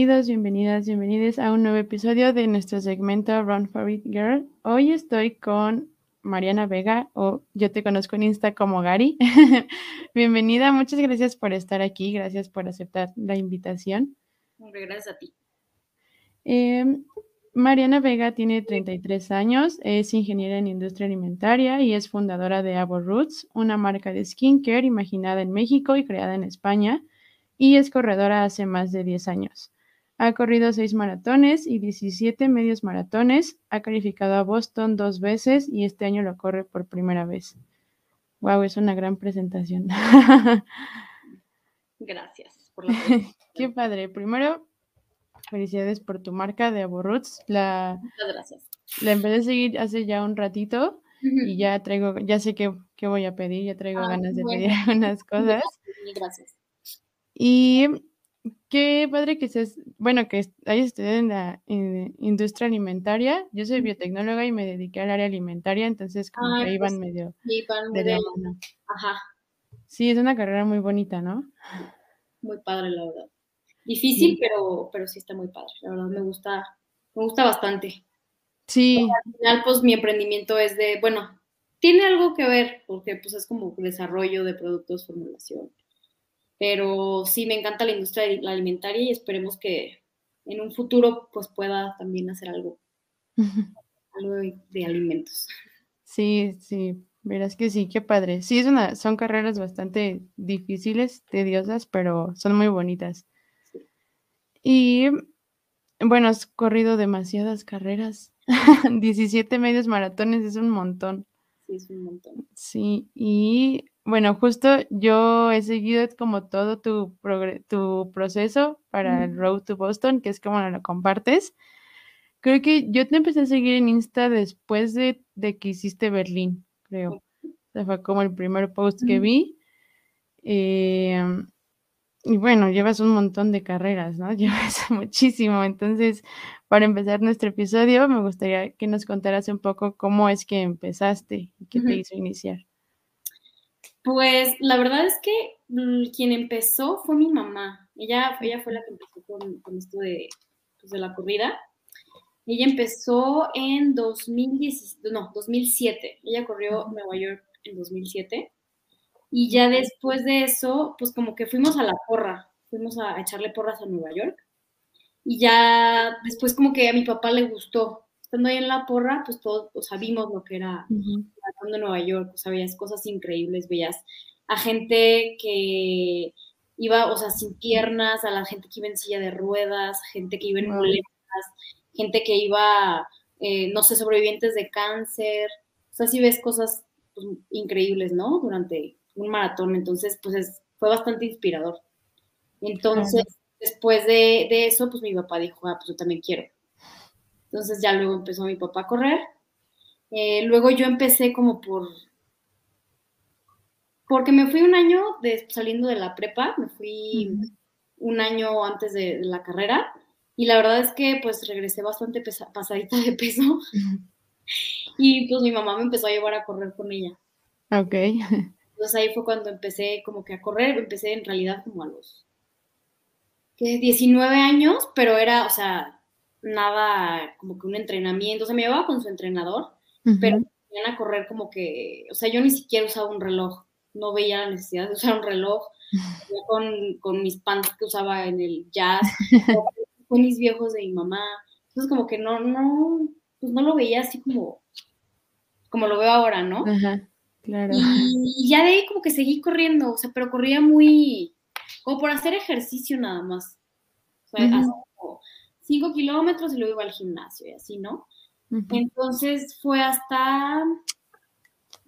Bienvenidos, bienvenidas, bienvenidos a un nuevo episodio de nuestro segmento Run for It Girl. Hoy estoy con Mariana Vega, o yo te conozco en Insta como Gary. Bienvenida, muchas gracias por estar aquí, gracias por aceptar la invitación. Gracias a ti. Em, Mariana Vega tiene 33 años, es ingeniera en industria alimentaria y es fundadora de Avo Roots, una marca de skincare imaginada en México y creada en España y es corredora hace más de 10 años. Ha corrido 6 maratones y 17 medios maratones, ha calificado a Boston dos veces y este año lo corre por primera vez. Wow, es una gran presentación. Gracias por la Qué padre. Primero, felicidades por tu marca de Aborroots. La, Muchas gracias. La empecé a seguir hace ya un ratito y ya traigo, ya sé qué, voy a pedir, ya traigo ah, ganas de pedir algunas cosas. Gracias. Y qué padre que seas, bueno, que hayas estudiado en la industria alimentaria. Yo soy biotecnóloga y me dediqué al área alimentaria, entonces como que iban pues, medio de la Ajá. Sí, es una carrera muy bonita, ¿no? Muy padre, la verdad. Difícil, pero, pero sí está muy padre. La verdad me gusta, me gusta bastante. Sí. al final, pues mi emprendimiento es de, bueno, tiene algo que ver, porque pues es como desarrollo de productos, formulación pero sí me encanta la industria alimentaria y esperemos que en un futuro pues pueda también hacer algo, algo de, alimentos. Sí, sí, verás que sí, qué padre. Sí, es una, son carreras bastante difíciles, tediosas, pero son muy bonitas. Y bueno, has corrido demasiadas carreras. 17 medios maratones es un montón. Sí, es un montón. Sí, y bueno, justo yo he seguido como todo tu, tu proceso para el Road to Boston, que es como lo compartes. Creo que yo te empecé a seguir en Insta después de, que hiciste Berlín, creo. O fue como el primer post que vi. Em, y bueno, llevas un montón de carreras, ¿no? Llevas muchísimo. Entonces, para empezar nuestro episodio, me gustaría que nos contaras un poco cómo es que empezaste y qué te hizo iniciar. Pues la verdad es que mm, quien empezó fue mi mamá. Ella, ella fue la que empezó con, esto de, pues, de, la corrida. Ella empezó en 2010, no, 2007. Ella corrió Nueva York en 2007. Y ya después de eso, pues como que fuimos a la porra, fuimos a echarle porras a Nueva York. Y ya después como que a mi papá le gustó estando ahí en la porra, pues todos o sea, vimos lo que era uh Nueva York, o sea, veías cosas increíbles, veías a gente que iba, o sea, sin piernas, a la gente que iba en silla de ruedas, gente que iba en muletas, gente que iba, eh, no sé, sobrevivientes de cáncer, o sea, sí ves cosas pues, increíbles, ¿no? Durante un maratón, entonces, pues fue bastante inspirador. Entonces, después de, de, eso, pues mi papá dijo, ah, pues yo también quiero. Entonces ya luego empezó mi papá a correr. Eh, luego yo empecé como por... Porque me fui un año de, saliendo de la prepa, me fui un año antes de, la carrera y la verdad es que pues regresé bastante pasadita de peso y pues mi mamá me empezó a llevar a correr con ella. Ok. Entonces ahí fue cuando empecé como que a correr, empecé en realidad como a los 19 años, pero era, o sea, nada como que un entrenamiento, o sea, me llevaba con su entrenador, pero iban a correr como que, o sea, yo ni siquiera usaba un reloj, no veía la necesidad de usar un reloj, con, con, mis pants que usaba en el jazz, con mis viejos de mi mamá, entonces como que no, no, pues no lo veía así como, como lo veo ahora, ¿no? Ajá, claro. Y, ya de ahí como que seguí corriendo, o sea, pero corría muy, como por hacer ejercicio nada más. O sea, cinco kilómetros y luego iba al gimnasio y así, ¿no? Entonces fue hasta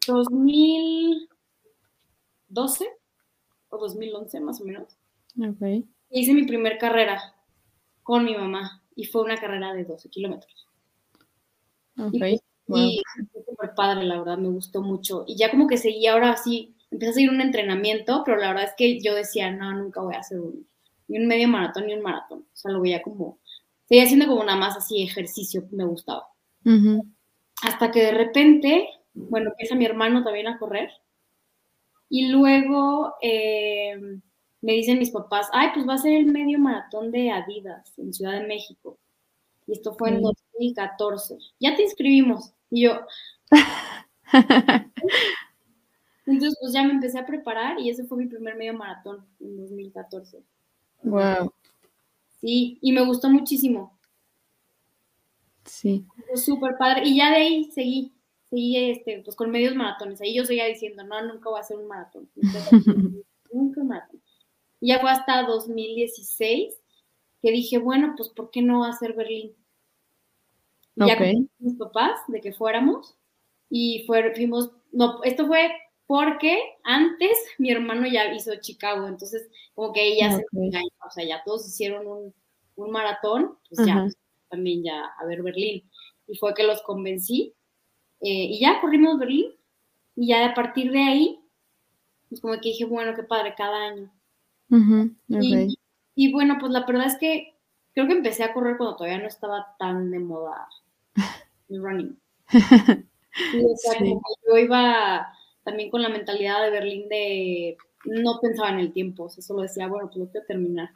2012 o 2011 más o menos. Ok. Hice mi primer carrera con mi mamá y fue una carrera de 12 kilómetros. Ok. Y, fue súper padre, la verdad, me gustó mucho. Y ya como que seguí ahora sí, empecé a seguir un entrenamiento, pero la verdad es que yo decía, no, nunca voy a hacer ni un medio maratón ni un maratón. O sea, lo veía como seguía haciendo como nada más así ejercicio, me gustaba. Hasta que de repente, bueno, empieza mi hermano también a correr. Y luego, eh, me dicen mis papás, ay, pues va a ser el medio maratón de Adidas en Ciudad de México. Y esto fue en 2014. Ya te inscribimos. Y yo. Entonces, pues ya me empecé a preparar y ese fue mi primer medio maratón en 2014. Wow. Sí, y me gustó muchísimo. Sí. Fue súper padre. Y ya de ahí seguí, seguí este, pues con medios maratones. Ahí yo seguía diciendo, no, nunca voy a hacer un maratón. nunca un maratón. Y ya fue hasta 2016 que dije, bueno, pues ¿por qué no hacer Berlín? Ya con mis papás de que fuéramos y fuimos, no, esto fue porque antes mi hermano ya hizo Chicago, entonces como que ella se o sea, ya todos hicieron un, un maratón, pues ya también ya a ver Berlín. Y fue que los convencí eh, y ya corrimos Berlín y ya a partir de ahí, pues como que dije, bueno, qué padre, cada año. y, y, bueno, pues la verdad es que creo que empecé a correr cuando todavía no estaba tan de moda running. o sea, yo iba también con la mentalidad de Berlín de no pensaba en el tiempo, o sea, solo decía, bueno, pues lo quiero terminar.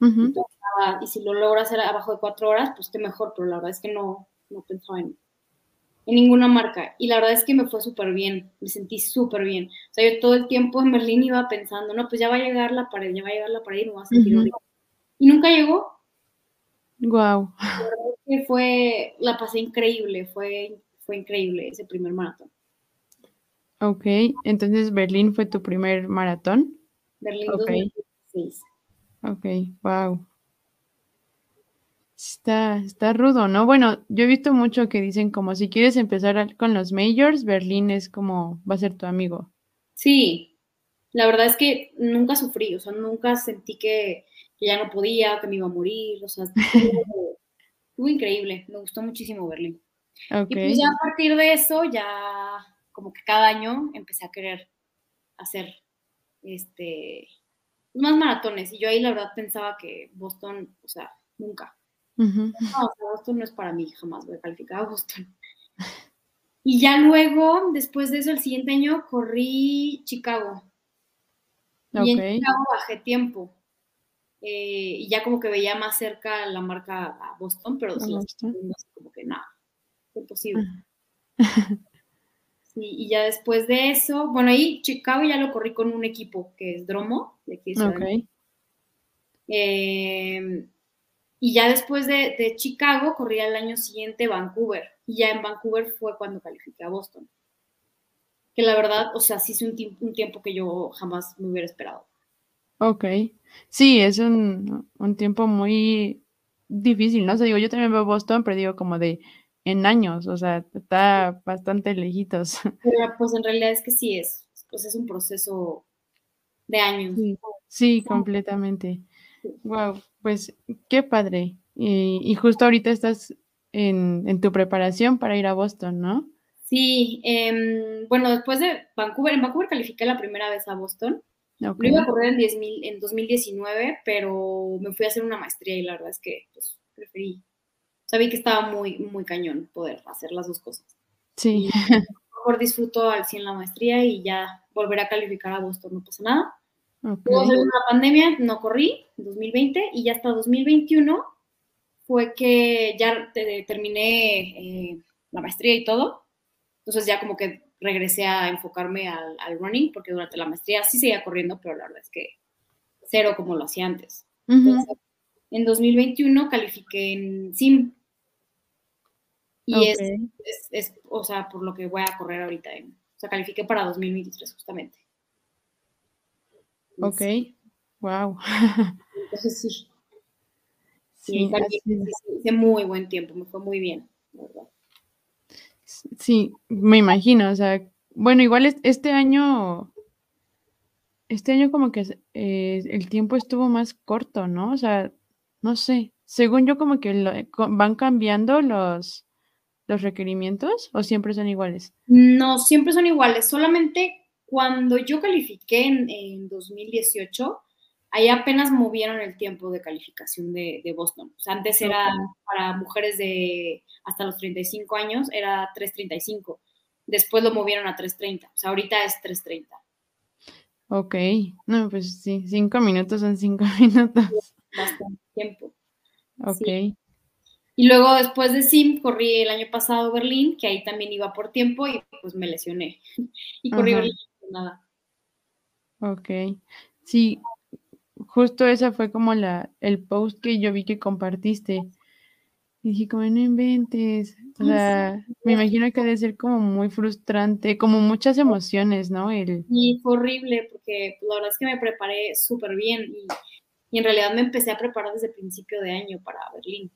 y, si lo logro hacer abajo de cuatro horas, pues qué mejor, pero la verdad es que no, no pensaba en, en ninguna marca. Y la verdad es que me fue súper bien, me sentí súper bien. O sea, yo todo el tiempo en Berlín iba pensando, no, pues ya va a llegar la pared, ya va a llegar la pared y me va a sentir Y nunca llegó. Wow. La verdad es que fue, la pasé increíble, fue, fue increíble ese primer maratón. Ok, entonces Berlín fue tu primer maratón. Berlín okay. 2016. Ok, wow. Está, está rudo, ¿no? Bueno, yo he visto mucho que dicen como si quieres empezar con los majors, Berlín es como va a ser tu amigo. Sí, la verdad es que nunca sufrí, o sea, nunca sentí que, ya no podía, que me iba a morir, o sea, estuvo, increíble, me gustó muchísimo Berlín. Y pues ya a partir de eso, ya como que cada año empecé a querer hacer este más maratones y yo ahí la verdad pensaba que Boston, o sea, nunca. No, Boston no es para mí, jamás voy a calificar a Boston. Y ya luego, después de eso, el siguiente año corrí Chicago. Y en Chicago bajé tiempo. Eh, y ya como que veía más cerca la marca a Boston, pero como que nada, imposible. y ya después de eso, bueno, ahí Chicago ya lo corrí con un equipo que es Dromo, de aquí eh, y ya después de, Chicago corrí al año siguiente Vancouver. Y ya en Vancouver fue cuando califiqué a Boston. Que la verdad, o sea, sí es un, un tiempo que yo jamás me hubiera esperado. Ok. Sí, es un, un tiempo muy difícil, ¿no? O sea, digo, yo también veo Boston, pero digo como de en años, o sea, está bastante lejitos. Pero pues en realidad es que sí es, pues es un proceso de años. Sí, completamente. Wow, pues qué padre. Y, justo ahorita estás en, tu preparación para ir a Boston, ¿no? Sí, em, bueno, después de Vancouver, en Vancouver califiqué la primera vez a Boston. Lo iba a correr en, 10, en 2019, pero me fui a hacer una maestría y la verdad es que pues, preferí sabía que estaba muy, muy cañón poder hacer las dos cosas. Sí. mejor disfruto al 100 la maestría y ya volver a calificar a Boston, no pasa nada. Okay. Luego de una pandemia, no corrí en 2020 y ya hasta 2021 fue que ya terminé eh, la maestría y todo. Entonces ya como que regresé a enfocarme al, running porque durante la maestría sí seguía corriendo, pero la verdad es que cero como lo hacía antes. Entonces, en 2021 califiqué en SIM. Y es, es, o sea, por lo que voy a correr ahorita. En, o sea, califiqué para 2023 justamente. Ok, wow. Entonces sí. Sí, hice muy buen tiempo, me fue muy bien, ¿verdad? Sí, me imagino, o sea, bueno, igual este año, este año como que eh, el tiempo estuvo más corto, ¿no? O sea, no sé, según yo como que eh, van cambiando los, los requerimientos o siempre son iguales. No, siempre son iguales, solamente cuando yo califiqué en, 2018, ahí apenas movieron el tiempo de calificación de, Boston. O sea, antes era para mujeres de hasta los 35 años, era 3.35. Después lo movieron a 3.30. O sea, ahorita es 3.30. Ok, no, pues sí, cinco minutos son cinco minutos. Bastante tiempo. Ok. Y luego después de Sim corrí el año pasado Berlín, que ahí también iba por tiempo y pues me lesioné. Y corrí Berlín nada. Ok. Sí, justo esa fue como la, el post que yo vi que compartiste. Y dije, como no inventes. O sea, me imagino que debe ser como muy frustrante, como muchas emociones, ¿no? El... Y fue horrible porque la verdad es que me preparé súper bien y, y, en realidad me empecé a preparar desde principio de año para Berlín.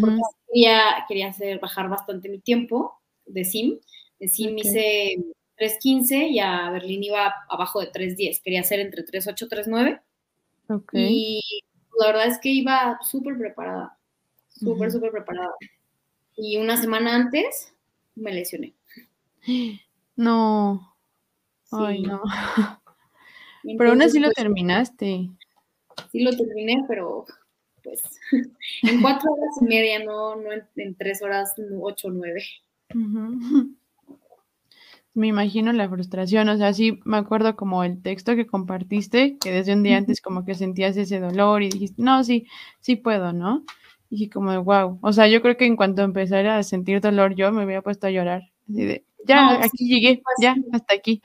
Porque quería, quería hacer bajar bastante mi tiempo de sim. De sim hice 3.15 y a Berlín iba abajo de 3.10. Quería hacer entre 3.8 y 3.9. Okay. Y la verdad es que iba súper preparada. Súper, súper preparada. Y una semana antes me lesioné. No. Ay, no. pero aún así lo pues, terminaste. Sí lo terminé, pero pues en cuatro horas y media, no, no en, tres horas, ocho nueve. Me imagino la frustración, o sea, sí me acuerdo como el texto que compartiste, que desde un día antes como que sentías ese dolor y dijiste, no, sí, sí puedo, ¿no? Y dije como, wow, o sea, yo creo que en cuanto empezara a sentir dolor yo me había puesto a llorar, así de, ya, aquí llegué, ya, hasta aquí.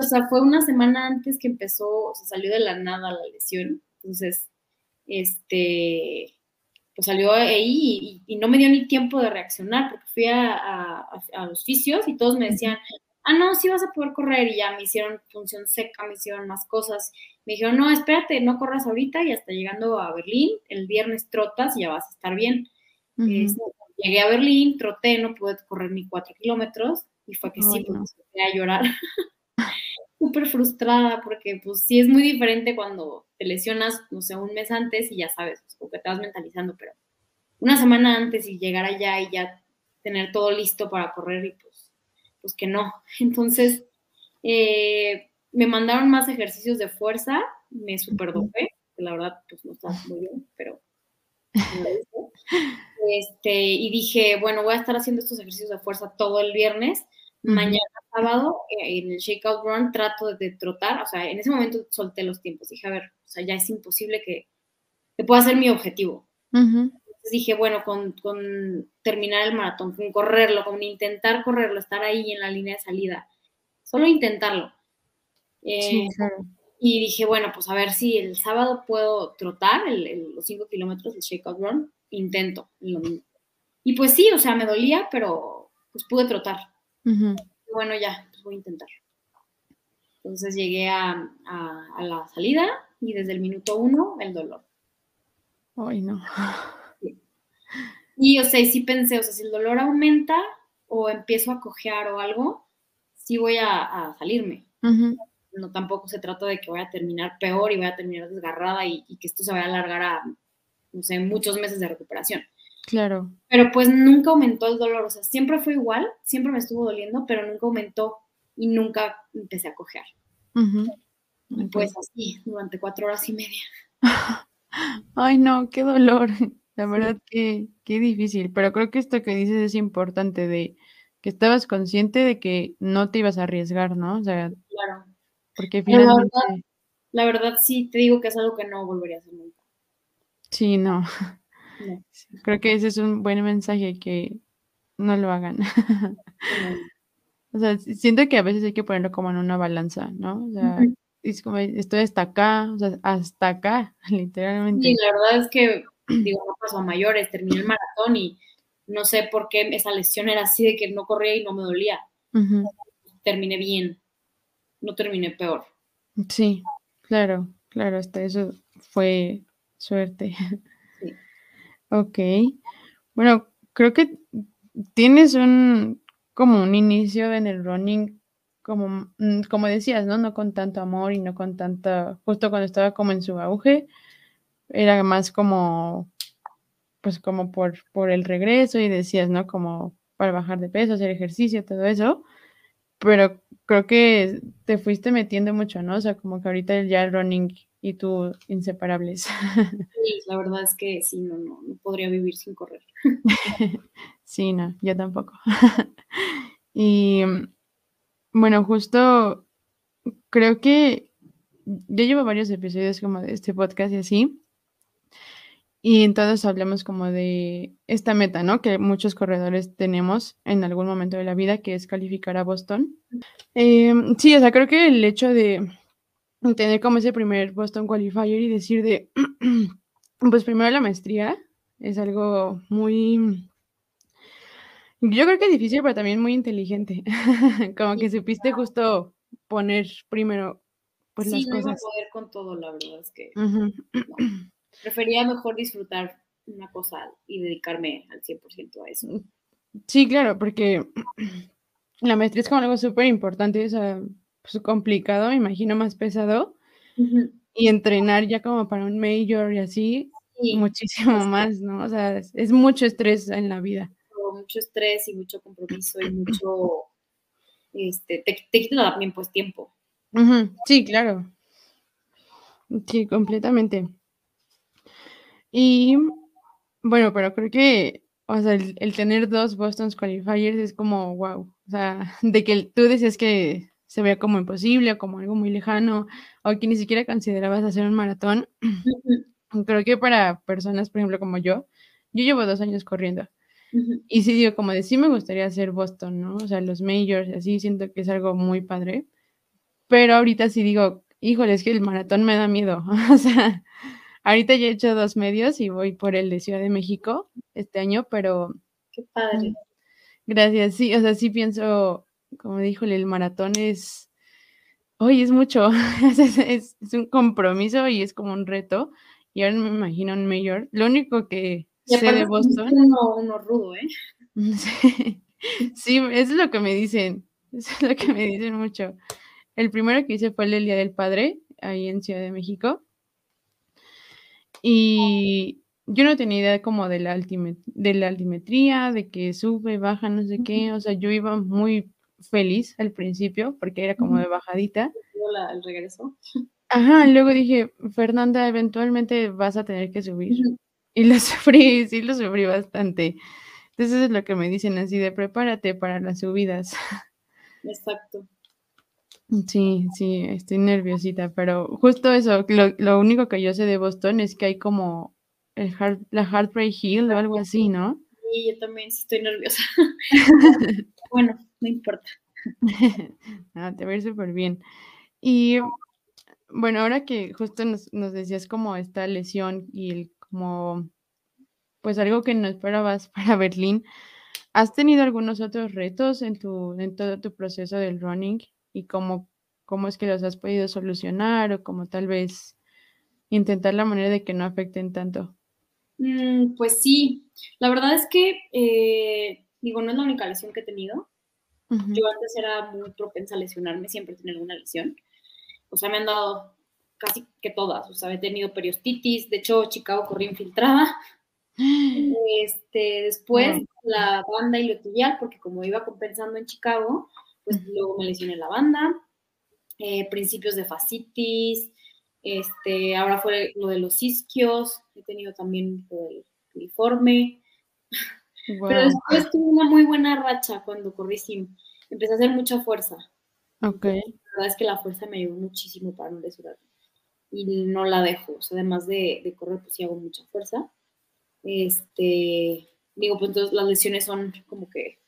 O sea, fue una semana antes que empezó, o sea, salió de la nada la lesión, entonces este, pues salió ahí y, no me dio ni tiempo de reaccionar porque fui a, los fisios y todos me decían, ah, no, sí vas a poder correr y ya me hicieron función seca, me hicieron más cosas. Me dijeron, no, espérate, no corras ahorita y hasta llegando a Berlín, el viernes trotas y ya vas a estar bien. Llegué a Berlín, troté, no pude correr ni cuatro kilómetros y fue que sí, pues, me a llorar. súper frustrada porque pues sí es muy diferente cuando te lesionas, no sé, un mes antes y ya sabes, pues, como que te vas mentalizando, pero una semana antes y llegar allá y ya tener todo listo para correr y pues, pues que no. Entonces, eh, me mandaron más ejercicios de fuerza, me super dopé, que la verdad pues no está muy bien, pero... Este, y dije, bueno, voy a estar haciendo estos ejercicios de fuerza todo el viernes Mañana sábado, eh, en el Shakeout Run, trato de, trotar. O sea, en ese momento solté los tiempos. Dije, a ver, o sea, ya es imposible que, que pueda ser mi objetivo. Entonces dije, bueno, con, con, terminar el maratón, con correrlo, con intentar correrlo, estar ahí en la línea de salida, solo intentarlo. Eh, y dije, bueno, pues a ver si el sábado puedo trotar los 5 kilómetros del Shakeout Run, intento Y pues sí, o sea, me dolía, pero pues pude trotar. Bueno, ya, pues voy a intentar. Entonces llegué a, la salida y desde el minuto uno el dolor. Ay, no. Y, o sea, sí pensé, o sea, si el dolor aumenta o empiezo a cojear o algo, sí voy a, salirme. No, tampoco se trata de que voy a terminar peor y voy a terminar desgarrada y, y, que esto se vaya a alargar a, no sé, muchos meses de recuperación. Claro. Pero pues nunca aumentó el dolor, o sea, siempre fue igual, siempre me estuvo doliendo, pero nunca aumentó y nunca empecé a cojear. Y pues así, durante cuatro horas y media. Ay, no, qué dolor. La verdad que qué difícil, pero creo que esto que dices es importante de que estabas consciente de que no te ibas a arriesgar, ¿no? O sea, claro. Porque finalmente... La verdad, la verdad sí te digo que es algo que no volvería a hacer nunca. Sí, no. Creo que ese es un buen mensaje que no lo hagan. o sea, siento que a veces hay que ponerlo como en una balanza, ¿no? O sea, es como estoy hasta acá, o sea, hasta acá, literalmente. Sí, la verdad es que, digo, no pasó a mayores, terminé el maratón y no sé por qué esa lesión era así de que no corría y no me dolía. Terminé bien, no terminé peor. Sí, claro, claro, hasta eso fue suerte. Ok. Bueno, creo que tienes un como un inicio en el running, como, mm, como decías, ¿no? No con tanto amor y no con tanta, justo cuando estaba como en su auge, era más como, pues como por, por el regreso y decías, ¿no? Como para bajar de peso, hacer ejercicio, todo eso. Pero creo que te fuiste metiendo mucho, ¿no? O sea, como que ahorita ya el running y tú inseparables. Sí, la verdad es que sí, no, no, no podría vivir sin correr. Sí, no, yo tampoco. Y bueno, justo creo que yo llevo varios episodios como de este podcast y así. Y entonces hablamos como de esta meta, ¿no? Que muchos corredores tenemos en algún momento de la vida, que es calificar a Boston. Em, sí, o sea, creo que el hecho de tener como ese primer Boston Qualifier y decir de, pues primero la maestría es algo muy, yo creo que difícil, pero también muy inteligente. como que supiste justo poner primero pues sí, las no cosas. poder con todo, la verdad es que Ujú. no. prefería mejor disfrutar una cosa y dedicarme al 100% a eso. Sí, claro, porque la maestría es como algo súper importante, o sea, pues complicado, me imagino más pesado, y entrenar ya como para un major y así, Sí, muchísimo más, ¿no? O sea, es, es mucho estrés en la vida. mucho, estrés y mucho compromiso y mucho, este, te, te quita también pues tiempo. Sí, claro. Sí, completamente. Y bueno, pero creo que, o sea, el, el tener dos Boston Qualifiers es como, wow. O sea, de que tú decías que se veía como imposible o como algo muy lejano, o que ni siquiera considerabas hacer un maratón. Creo que para personas, por ejemplo, como yo, yo llevo dos años corriendo. Y sí digo, como de sí me gustaría hacer Boston, ¿no? O sea, los majors, así siento que es algo muy padre. Pero ahorita sí digo, híjole, es que el maratón me da miedo. O sea, ahorita ya he hecho dos medios y voy por el de Ciudad de México este año, pero Qué padre. gracias, sí, o sea, sí pienso, como dijo el maratón es, hoy es mucho, es, es- es un compromiso y es como un reto. Y ahora me imagino un mayor. Lo único que Y sé de Boston. uno, uno rudo, ¿eh? Sí, sí, es lo que me dicen, es lo que me dicen mucho. El primero que hice fue el Día del Padre, ahí en Ciudad de México, y yo no tenía idea como de la, altime- de la altimetría, de que sube, baja, no sé qué, o sea, yo iba muy feliz al principio, porque era como de bajadita. Luego la- el regreso. Ajá, luego dije, Fernanda, eventualmente vas a tener que subir. Y lo sufrí, sí lo sufrí bastante. Entonces eso es lo que me dicen así de prepárate para las subidas. Exacto. Sí, sí, estoy nerviosita, pero justo eso, lo, lo único que yo sé de Boston es que hay como el heart- la Heartbreak Hill o algo así, ¿no? Y yo también sí estoy nerviosa. bueno, no importa. Ah, te va a ir súper bien. Y bueno, ahora que justo nos, nos decías como esta lesión y el como, pues algo que no esperabas para Berlín, ¿has tenido algunos otros retos en tu, en todo tu proceso del running y cómo, cómo es que los has podido solucionar o como tal vez intentar la manera de que no afecten tanto? Mm, pues sí, la verdad es que, eh, digo, no es la única lesión que he tenido. Ujú. Yo antes era muy propensa a lesionarme, siempre tener alguna lesión. O sea, me han dado casi que todas. O sea, he tenido periostitis, de hecho, Chicago corrí infiltrada. Este, después Wow. la banda iliotibial, porque como iba compensando en Chicago, pues luego me lesioné la banda. Eh, principios de fascitis, este, ahora fue lo de los isquios, he tenido también lo del uniforme. Pero después tuve una muy buena racha cuando corrí sim. Empecé a hacer mucha fuerza. Ok. La verdad es que la fuerza me ayudó muchísimo para no lesionarme. Y no la dejo. O sea, además de, de correr, pues sí hago mucha fuerza. Este, digo, pues entonces las lesiones son como que,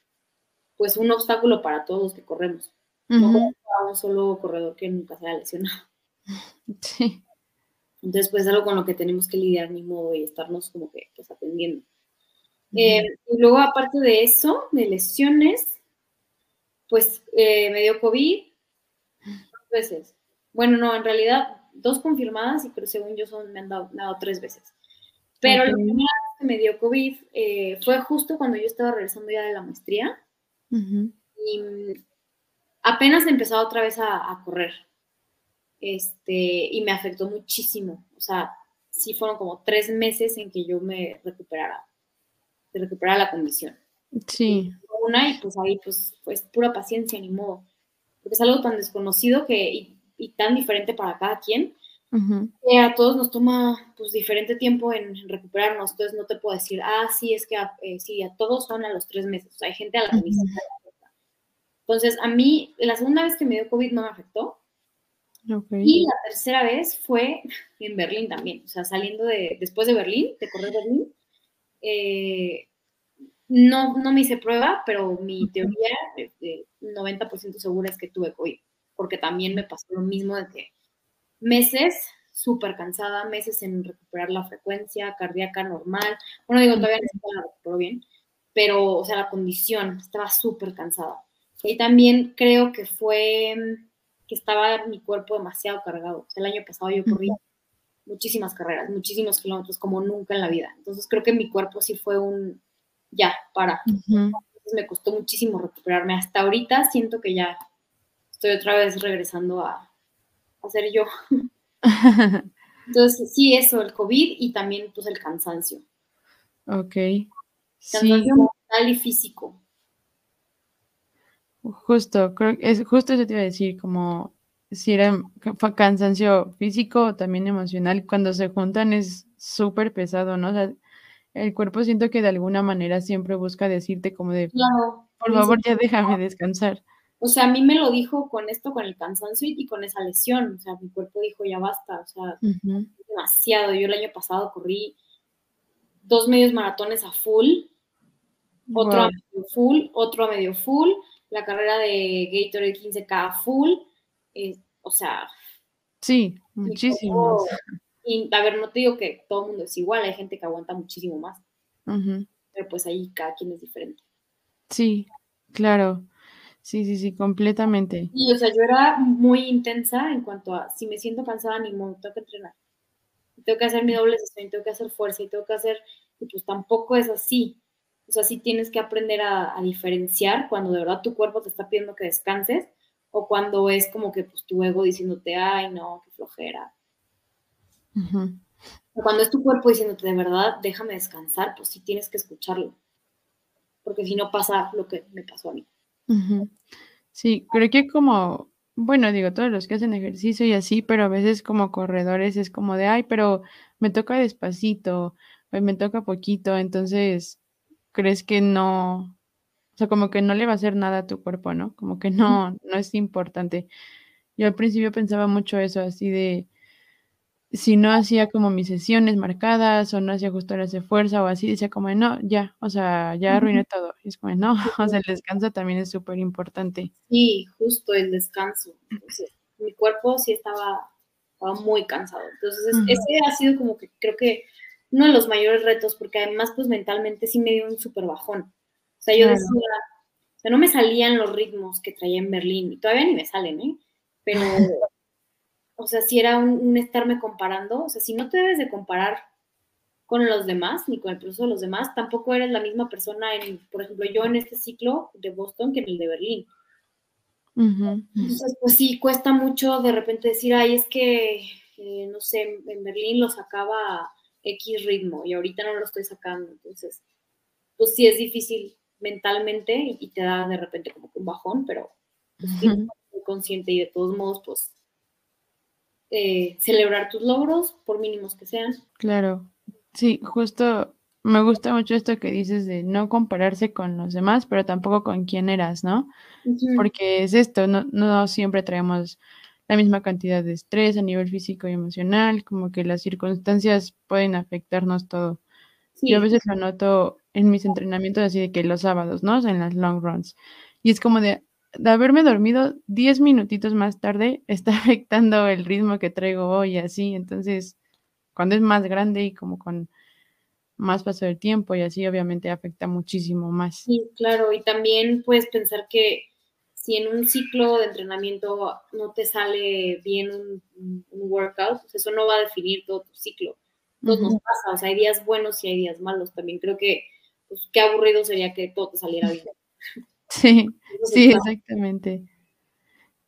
pues un obstáculo para todos los que corremos. No para un solo corredor que nunca se haya lesionado. Sí. Entonces, pues es algo con lo que tenemos que lidiar ni modo y estarnos como que pues atendiendo. Eh, y luego, aparte de eso, de lesiones, pues eh, me dio COVID dos veces. Bueno, no, en realidad dos confirmadas y pero según yo son, me han dado, dado tres veces. Pero la primera vez que me dio COVID eh, fue justo cuando yo estaba regresando ya de la maestría y apenas empezaba otra vez a, a correr. Este, y me afectó muchísimo. O sea, sí fueron como tres meses en que yo me recuperara, de recuperar la condición. Sí. Una y pues ahí pues, pues pura paciencia, ni modo. Porque es algo tan desconocido que, y, y tan diferente para cada quien, que a todos nos toma pues diferente tiempo en, en recuperarnos. Entonces no te puedo decir, ah, sí, es que a, eh, sí, a todos son a los tres meses. O sea, hay gente a la que. Entonces, a mí, la segunda vez que me dio COVID no me afectó. Y la tercera vez fue en Berlín también, o sea, saliendo de, después de Berlín, de correr Berlín, eh, no, no me hice prueba, pero mi teoría, de 90% segura es que tuve COVID, porque también me pasó lo mismo de que meses súper cansada, meses en recuperar la frecuencia cardíaca normal. Bueno, digo, todavía no la recuperó bien, pero, o sea, la condición, estaba súper cansada. Y también creo que fue que estaba mi cuerpo demasiado cargado. El año pasado yo corrí muchísimas carreras, muchísimos kilómetros, como nunca en la vida. Entonces creo que mi cuerpo sí fue un, ya, para. Entonces me costó muchísimo recuperarme. Hasta ahorita siento que ya estoy otra vez regresando a, a ser yo. Entonces, sí, eso, el COVID y también pues el cansancio. Ok. Cansancio mental y físico. Justo, creo es justo eso te iba a decir, como si era cansancio físico o también emocional, cuando se juntan es súper pesado, ¿no? O sea, el cuerpo siento que de alguna manera siempre busca decirte como de, por favor, ya déjame descansar. O sea, a mí me lo dijo con esto, con el cansancio y con esa lesión. O sea, mi cuerpo dijo, ya basta. O sea, demasiado. Yo el año pasado corrí dos medios maratones a full, otro a medio full, otro a medio full, la carrera de Gatorade 15K a full. Eh, o sea. Sí, muchísimo. Y a ver, no te digo que todo el mundo es igual, hay gente que aguanta muchísimo más. Pero pues ahí cada quien es diferente. Sí, claro. Sí, sí, sí, completamente. Y, o sea, yo era muy intensa en cuanto a si me siento cansada, ni modo, tengo que entrenar. Tengo que hacer mi doble sesión, tengo que hacer fuerza y tengo que hacer, y pues tampoco es así. O sea, sí tienes que aprender a, diferenciar cuando de verdad tu cuerpo te está pidiendo que descanses o cuando es como que pues tu ego diciéndote, ay, no, qué flojera. O cuando es tu cuerpo diciéndote, de verdad, déjame descansar, pues sí tienes que escucharlo. Porque si no pasa lo que me pasó a mí. Sí, creo que como, bueno, digo, todos los que hacen ejercicio y así, pero a veces como corredores es como de, ay, pero me toca despacito, me toca poquito, entonces crees que no, o sea, como que no le va a hacer nada a tu cuerpo, ¿no? Como que no, no es importante. Yo al principio pensaba mucho eso, así de, si no hacía como mis sesiones marcadas o no hacía justo horas de fuerza o así, decía como, no, ya, o sea, ya arruiné todo. Y es como, no, o sea, el descanso también es súper importante. Sí, justo el descanso. mi cuerpo sí estaba, estaba muy cansado. Entonces, ese ha sido como que creo que uno de los mayores retos, porque además, pues mentalmente sí me dio un súper bajón. O sea, yo decía, o sea, no me salían los ritmos que traía en Berlín, y todavía ni me salen, ¿eh? Pero o sea, si era un, estarme comparando, o sea, si no te debes de comparar con los demás, ni con el proceso de los demás, tampoco eres la misma persona en, por ejemplo, yo en este ciclo de Boston que en el de Berlín. Entonces, pues sí, cuesta mucho de repente decir, ay, es que, eh, no sé, en Berlín lo sacaba X ritmo y ahorita no lo estoy sacando. Entonces, pues sí es difícil mentalmente y, te da de repente como un bajón, pero pues, muy consciente y de todos modos, pues eh, celebrar tus logros, por mínimos que sean. Claro, sí, justo me gusta mucho esto que dices de no compararse con los demás, pero tampoco con quién eras, ¿no? Porque es esto, no, no siempre traemos la misma cantidad de estrés a nivel físico y emocional, como que las circunstancias pueden afectarnos todo. Yo a veces lo noto en mis entrenamientos así de que los sábados, ¿no? en las long runs. Y es como de, de haberme dormido 10 minutitos más tarde está afectando el ritmo que traigo hoy, así. Entonces, cuando es más grande y como con más paso del tiempo y así, obviamente afecta muchísimo más. Sí, claro. Y también puedes pensar que si en un ciclo de entrenamiento no te sale bien un, workout, pues eso no va a definir todo tu ciclo. No nos pasa, o sea, hay días buenos y hay días malos. También creo que, pues, qué aburrido sería que todo te saliera bien. Sí, sí, exactamente.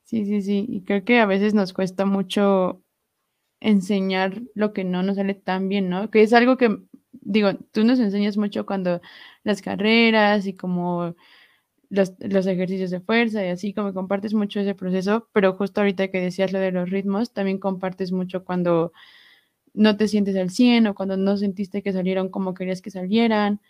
Sí, sí, sí. Y creo que a veces nos cuesta mucho enseñar lo que no nos sale tan bien, ¿no? Que es algo que, digo, tú nos enseñas mucho cuando las carreras y como los, los, ejercicios de fuerza y así, como compartes mucho ese proceso, pero justo ahorita que decías lo de los ritmos, también compartes mucho cuando no te sientes al 100 o cuando no sentiste que salieron como querías que salieran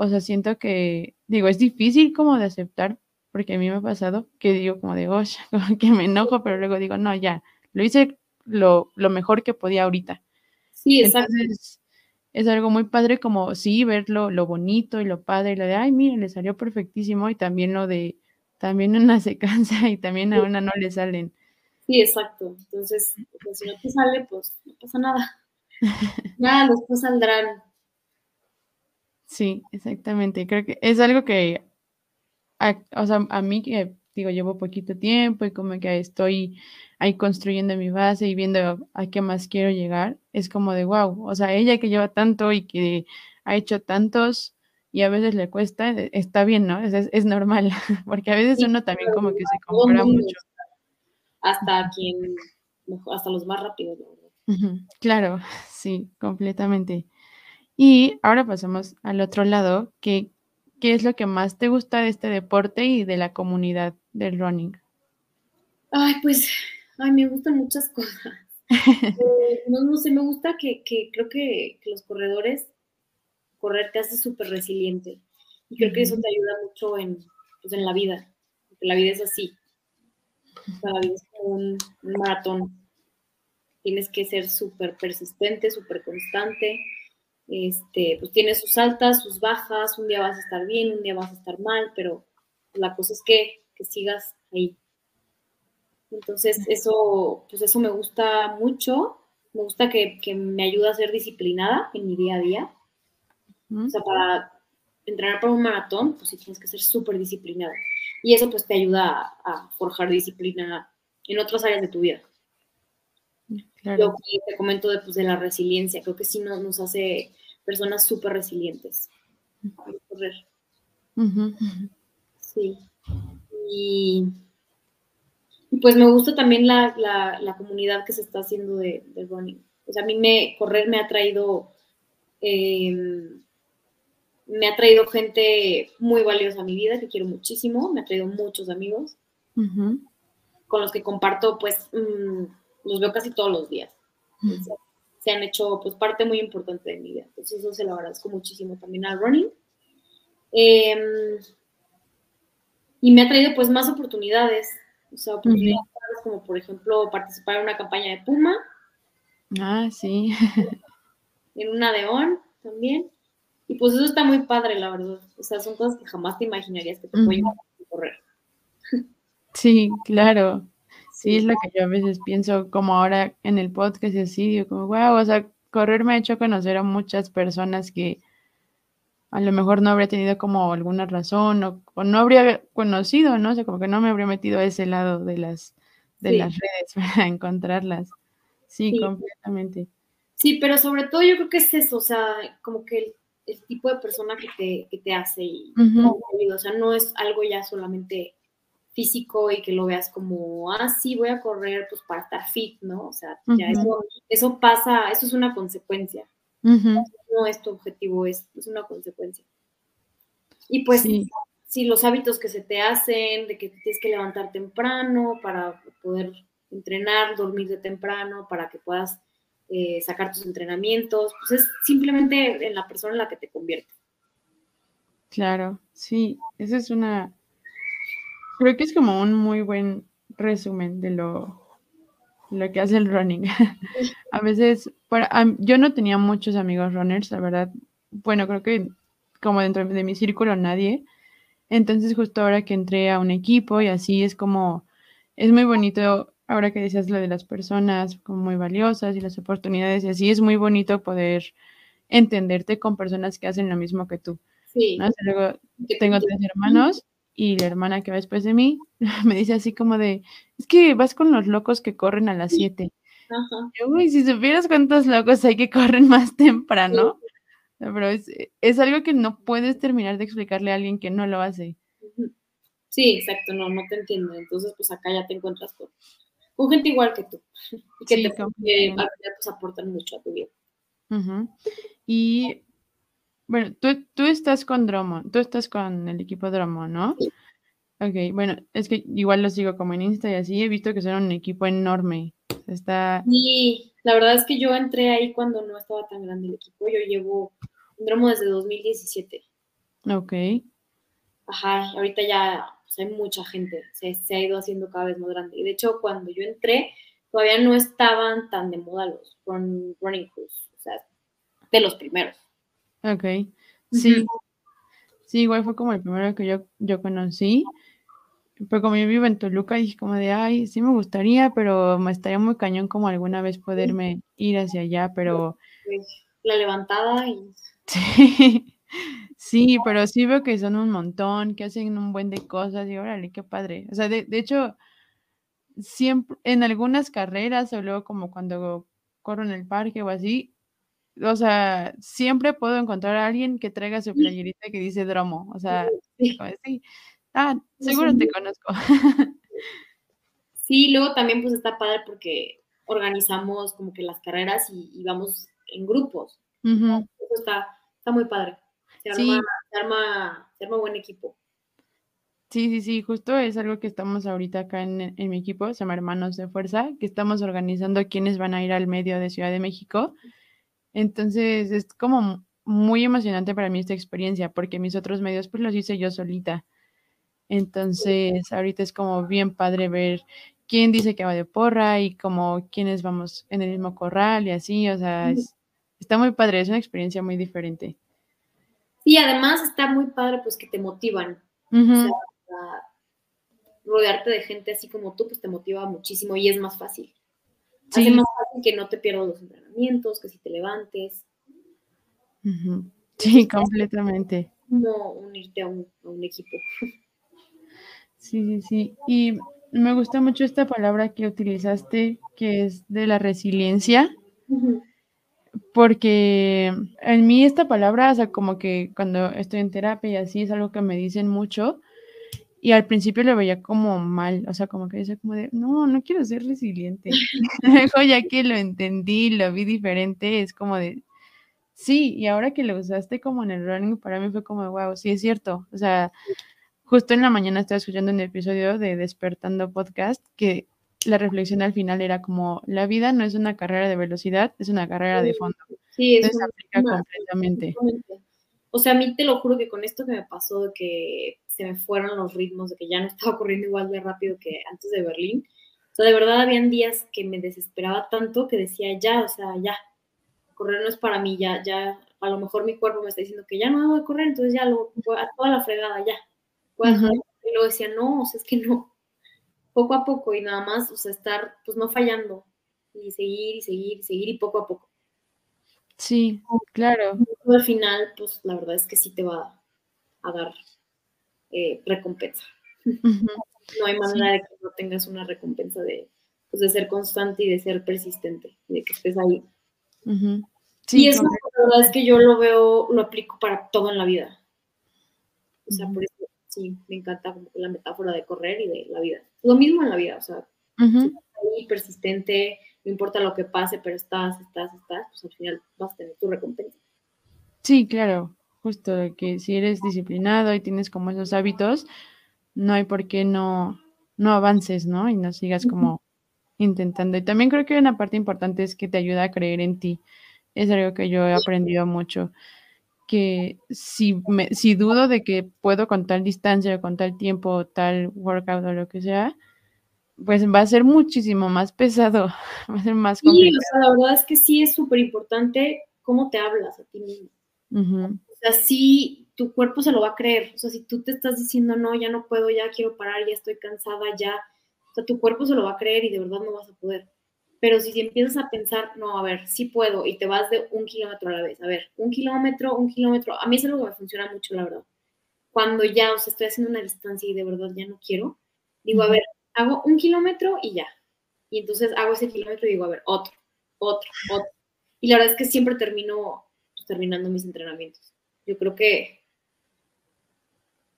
o sea, siento que, digo, es difícil como de aceptar, porque a mí me ha pasado que digo como de, oye, como que me enojo, pero luego digo, no, ya, lo hice lo, lo mejor que podía ahorita. Sí, exacto. Entonces, es algo muy padre como sí, verlo lo bonito y lo padre, y lo de, ay, mira, le salió perfectísimo y también lo de, también una se cansa y también a una no le salen. Sí, exacto. Entonces, pues, si no te sale, pues no pasa nada. Nada, después saldrán. Sí, exactamente. Creo que es algo que, a, o sea, a mí que digo, llevo poquito tiempo y como que estoy ahí construyendo mi base y viendo a qué más quiero llegar, es como de wow, o sea, ella que lleva tanto y que ha hecho tantos y a veces le cuesta, e, está bien, ¿no? Es, es, normal, porque a veces uno también como que se compara mucho. Hasta quien, hasta los más rápidos, Claro, sí, completamente. Y ahora pasamos al otro lado, que ¿qué es lo que más te gusta de este deporte y de la comunidad del running? Ay, pues, ay, me gustan muchas cosas. Eh, no, sé, me gusta que, creo que, los corredores, correr te hace súper resiliente. Y creo que eso te ayuda mucho en, pues, en la vida, porque la vida es así. la vida es como un, un maratón. Tienes que ser súper persistente, súper constante este, pues tiene sus altas, sus bajas, un día vas a estar bien, un día vas a estar mal, pero la cosa es que, sigas ahí. Entonces, eso, pues eso me gusta mucho, me gusta que, me ayuda a ser disciplinada en mi día a día. O sea, para entrenar para un maratón, pues sí tienes que ser súper disciplinada. Y eso pues te ayuda a, forjar disciplina en otras áreas de tu vida. Lo que te comento de, pues, de la resiliencia, creo que sí nos, nos hace personas súper resilientes correr. Sí. Y, pues me gusta también la, comunidad que se está haciendo de, running. O sea, a mí me, correr me ha traído, em, me ha traído gente muy valiosa a mi vida, que quiero muchísimo, me ha traído muchos amigos, con los que comparto, pues, mm, los veo casi todos los días se han hecho pues parte muy importante de mi vida. Entonces eso se lo agradezco muchísimo también al running. Em, y me ha traído pues más oportunidades, o sea, oportunidades como por ejemplo participar en una campaña de Puma. Ah, sí. en una de ON también. Y pues eso está muy padre, la verdad. O sea, son cosas que jamás te imaginarías que te pueden correr. Sí, claro. Sí, es lo que yo a veces pienso, como ahora en el podcast y así, digo como, wow, o sea, correr me ha hecho conocer a muchas personas que a lo mejor no habría tenido como alguna razón o, no habría conocido, ¿no? O sea, como que no me habría metido a ese lado de las, de las redes para encontrarlas. Sí, completamente. Sí, pero sobre todo yo creo que es eso, o sea, como que el, tipo de persona que te, que te hace y, o sea, no es algo ya solamente físico y que lo veas como, ah, sí, voy a correr pues para estar fit, ¿no? O sea, ya eso, pasa, eso es una consecuencia. No es tu objetivo, es, es una consecuencia. Y pues, si los hábitos que se te hacen, de que tienes que levantar temprano para poder entrenar, dormir de temprano, para que puedas eh, sacar tus entrenamientos, pues es simplemente en la persona en la que te conviertes. Claro, sí, esa es una, Creo que es como un muy buen resumen de lo, lo que hace el running. a veces, para, yo no tenía muchos amigos runners, la verdad. Bueno, creo que como dentro de mi círculo nadie. Entonces justo ahora que entré a un equipo y así es como, es muy bonito, ahora que decías lo de las personas como muy valiosas y las oportunidades y así, es muy bonito poder entenderte con personas que hacen lo mismo que tú. Sí. Luego tengo tres hermanos y la hermana que va después de mí me dice así como de, es que vas con los locos que corren a las 7. Yo, uy, si supieras cuántos locos hay que corren más temprano, pero es, algo que no puedes terminar de explicarle a alguien que no lo hace. Sí, exacto, no, no te entiendo. Entonces, pues acá ya te encuentras con, gente igual que tú y que te pues, aportan mucho a tu vida. Y bueno, tú, tú estás con Dromo, tú estás con el equipo Dromo, ¿no? Sí. Ok, bueno, es que igual lo sigo como en Insta y así, he visto que son un equipo enorme. Está... Sí, la verdad es que yo entré ahí cuando no estaba tan grande el equipo, yo llevo Dromo desde 2017. Ok. Ajá, ahorita ya pues, hay mucha gente, se, se, ha ido haciendo cada vez más grande. Y de hecho, cuando yo entré, todavía no estaban tan de moda los running crews, o sea, de los primeros. Ok, sí. Sí, igual fue como el primero que yo, yo conocí. Pero como yo vivo en Toluca, dije como de, ay, sí me gustaría, pero me estaría muy cañón como alguna vez poderme ir hacia allá, pero... La levantada y... Sí. sí, pero sí veo que son un montón, que hacen un buen de cosas y órale, qué padre. O sea, de, de hecho, siempre, en algunas carreras o luego como cuando corro en el parque o así, o sea, siempre puedo encontrar a alguien que traiga su playerita que dice dromo, o sea, sí, ah, seguro te conozco. Sí, luego también pues está padre porque organizamos como que las carreras y, vamos en grupos. Eso está, está muy padre. Se arma, se arma, se arma buen equipo. Sí, sí, sí, justo es algo que estamos ahorita acá en, mi equipo, se llama Hermanos de Fuerza, que estamos organizando quiénes van a ir al medio de Ciudad de México. Entonces es como muy emocionante para mí esta experiencia, porque mis otros medios pues los hice yo solita. Entonces ahorita es como bien padre ver quién dice que va de porra y como quiénes vamos en el mismo corral y así, o sea, está muy padre, es una experiencia muy diferente. Sí, además está muy padre pues que te motivan rodearte de gente así como tú, pues te motiva muchísimo y es más fácil. Sí. Hace más fácil que no te pierdas los que si te levantes. Sí, completamente. Como unirte a un, equipo. Sí, sí, sí. Y me gusta mucho esta palabra que utilizaste, que es de la resiliencia. Porque en mí esta palabra, o sea, como que cuando estoy en terapia y así es algo que me dicen mucho, y al principio lo veía como mal, o sea, como que decía como de, no, no quiero ser resiliente. Luego ya que lo entendí, lo vi diferente, es como de, sí, y ahora que lo usaste como en el running, para mí fue como, wow, sí es cierto. O sea, justo en la mañana estaba escuchando un episodio de Despertando Podcast que la reflexión al final era como, la vida no es una carrera de velocidad, es una carrera de fondo. Sí, eso se aplica completamente. O sea, a mí te lo juro que con esto que me pasó de que se me fueron los ritmos, de que ya no estaba corriendo igual de rápido que antes de Berlín, o sea, de verdad habían días que me desesperaba tanto que decía, ya, o sea, ya, correr no es para mí, ya, ya, a lo mejor mi cuerpo me está diciendo que ya no debo de correr, entonces ya lo, a toda la fregada, ya. Y luego decía, no, o sea, es que no, poco a poco y nada más, o sea, estar, pues no fallando y seguir y seguir y seguir y poco a poco. Sí, claro. al final, pues la verdad es que sí te va a dar eh, recompensa. No hay manera de que no tengas una recompensa de, pues, de ser constante y de ser persistente, de que estés ahí. sí, y eso la verdad es que yo lo veo, lo aplico para todo en la vida. O sea, por eso sí, me encanta la metáfora de correr y de la vida. Lo mismo en la vida, o sea, ahí persistente, no importa lo que pase, pero estás, estás, estás, pues al final vas a tener tu recompensa. Sí, claro, justo que si eres disciplinado y tienes como esos hábitos, no hay por qué no, no avances, ¿no? Y no sigas como intentando. Y también creo que una parte importante es que te ayuda a creer en ti. Es algo que yo he aprendido mucho. Que si, me, si dudo de que puedo con tal distancia o con tal tiempo, tal workout o lo que sea, pues va a ser muchísimo más pesado, va a ser más complicado. Sí, o sea, la verdad es que sí es súper importante cómo te hablas a ti mismo. O sea, sí, tu cuerpo se lo va a creer. O sea, si tú te estás diciendo, no, ya no puedo, ya quiero parar, ya estoy cansada, ya. O sea, tu cuerpo se lo va a creer y de verdad no vas a poder. Pero si, empiezas a pensar, no, a ver, sí puedo, y te vas de un kilómetro a la vez, a ver, un kilómetro, un kilómetro, a mí es algo que me funciona mucho, la verdad. Cuando ya, o sea, estoy haciendo una distancia y de verdad ya no quiero, digo, a ver, hago un kilómetro y ya. Y entonces hago ese kilómetro y digo, a ver, otro, otro, otro. Y la verdad es que siempre termino pues, terminando mis entrenamientos. Yo creo que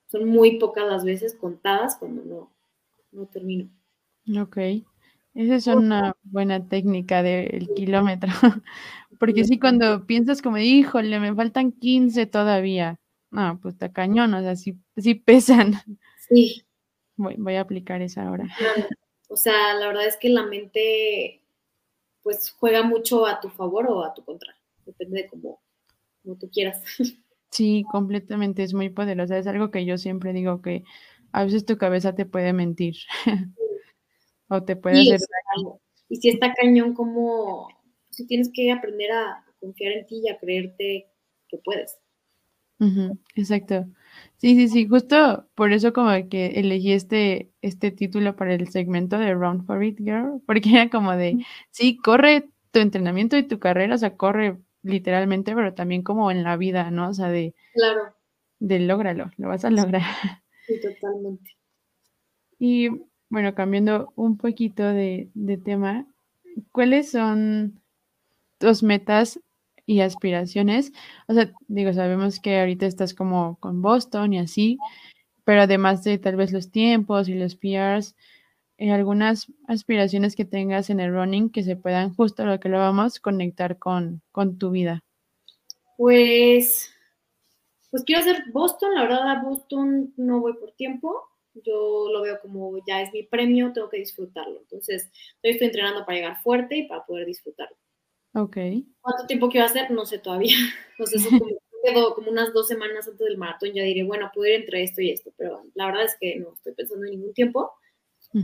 son muy pocas las veces contadas cuando no, no termino. Ok. Esa es una buena técnica del kilómetro. Porque sí, cuando piensas como, híjole, me faltan 15 todavía. No, pues está cañón, o sea, sí, sí pesan. Sí. Voy, a aplicar esa ahora. O sea, la verdad es que la mente pues juega mucho a tu favor o a tu contra. Depende de cómo, tú quieras. Sí, completamente, es muy poderosa. Es algo que yo siempre digo que a veces tu cabeza te puede mentir o te puede hacer daño. Y si está cañón, como si tienes que aprender a confiar en ti y a creerte que puedes. Exacto. Sí, sí, sí, justo por eso como que elegí este, este título para el segmento de Round for It Girl, porque era como de, sí, corre tu entrenamiento y tu carrera, o sea, corre literalmente, pero también como en la vida, ¿no? O sea, de... Claro. De lógralo, lo vas a lograr. Sí, totalmente. Y bueno, cambiando un poquito de, de tema, ¿cuáles son tus metas y aspiraciones? O sea, digo, sabemos que ahorita estás como con Boston y así, pero además de tal vez los tiempos y los PRs, eh, algunas aspiraciones que tengas en el running que se puedan, justo lo que lo vamos, conectar con, con tu vida. Pues, pues quiero hacer Boston, la verdad Boston no voy por tiempo, yo lo veo como ya es mi premio, tengo que disfrutarlo. Entonces, estoy entrenando para llegar fuerte y para poder disfrutarlo. Ok. ¿Cuánto tiempo quiero hacer? No sé todavía. Sé, eso como, quedó como unas dos semanas antes del maratón, ya diré, bueno, puedo ir entre esto y esto, pero la verdad es que no estoy pensando en ningún tiempo.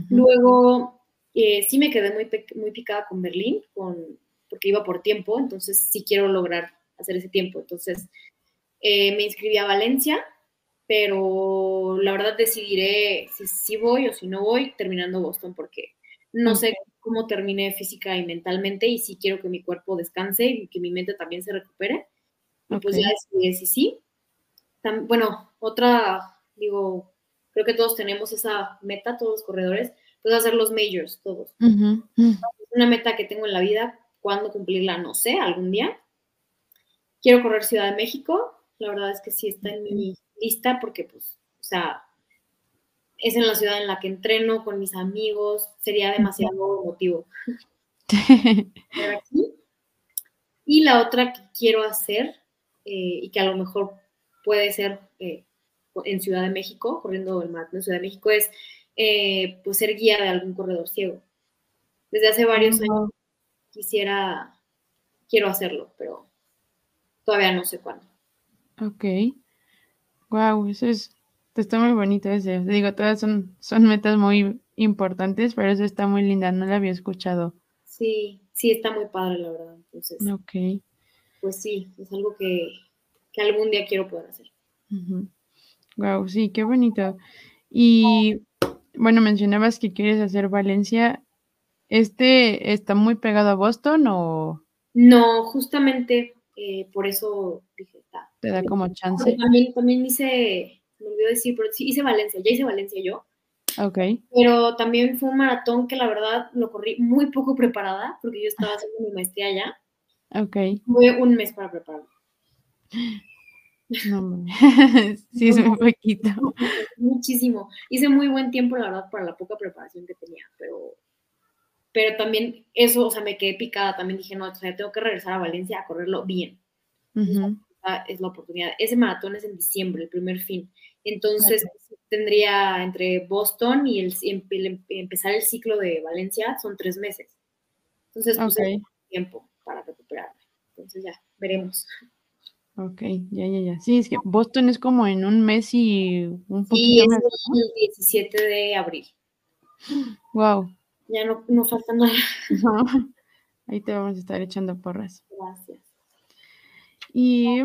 Luego, eh, sí me quedé muy, muy picada con Berlín, con, porque iba por tiempo, entonces sí quiero lograr hacer ese tiempo. Entonces, eh, me inscribí a Valencia, pero la verdad decidiré si, si voy o si no voy terminando Boston, porque no sé cómo termine física y mentalmente y si quiero que mi cuerpo descanse y que mi mente también se recupere. Y pues ya decidiré si sí. bueno, otra, digo, creo que todos tenemos esa meta, todos los corredores, pues hacer los majors, todos. Es una meta que tengo en la vida, cuándo cumplirla, no sé, algún día. Quiero correr Ciudad de México, la verdad es que sí está en mi lista porque, pues, o sea, es en la ciudad en la que entreno con mis amigos, sería demasiado emotivo. y la otra que quiero hacer eh, y que a lo mejor puede ser eh, en Ciudad de México, corriendo el maratón en Ciudad de México, es eh, pues ser guía de algún corredor ciego. Desde hace varios años quisiera, quiero hacerlo, pero todavía no sé cuándo. Ok. Wow, eso es, está muy bonito ese. Digo, todas son, son metas muy importantes, pero eso está muy linda, no la había escuchado. Sí, sí, está muy padre, la verdad. Entonces, ok. Pues sí, es algo que, que algún día quiero poder hacer. Wow, sí, qué bonito. Y bueno, mencionabas que quieres hacer Valencia. ¿Este está muy pegado a Boston o...? No, justamente eh, por eso dije, está. Te da como chance. También, también hice, me olvidó decir, pero sí hice Valencia, ya hice Valencia yo. Ok. Pero también fue un maratón que la verdad lo corrí muy poco preparada, porque yo estaba haciendo mi maestría allá. Ok. Fue un mes para prepararme. No, sí, es muy poquito. Muchísimo. Hice muy buen tiempo, la verdad, para la poca preparación que tenía, pero, pero también eso, o sea, me quedé picada. También dije, no, o sea, tengo que regresar a Valencia a correrlo bien. Es la oportunidad. Ese maratón es en diciembre, el primer fin. Entonces, tendría entre Boston y el, empezar el ciclo de Valencia, son tres meses. Entonces, pues, tiempo para recuperarme. Entonces, ya, veremos. Ok, ya, ya, ya. Sí, es que Boston es como en un mes y un poquito sí, es el 17 de abril. Wow. Ya no, no falta nada. Ahí te vamos a estar echando porras. Gracias. Y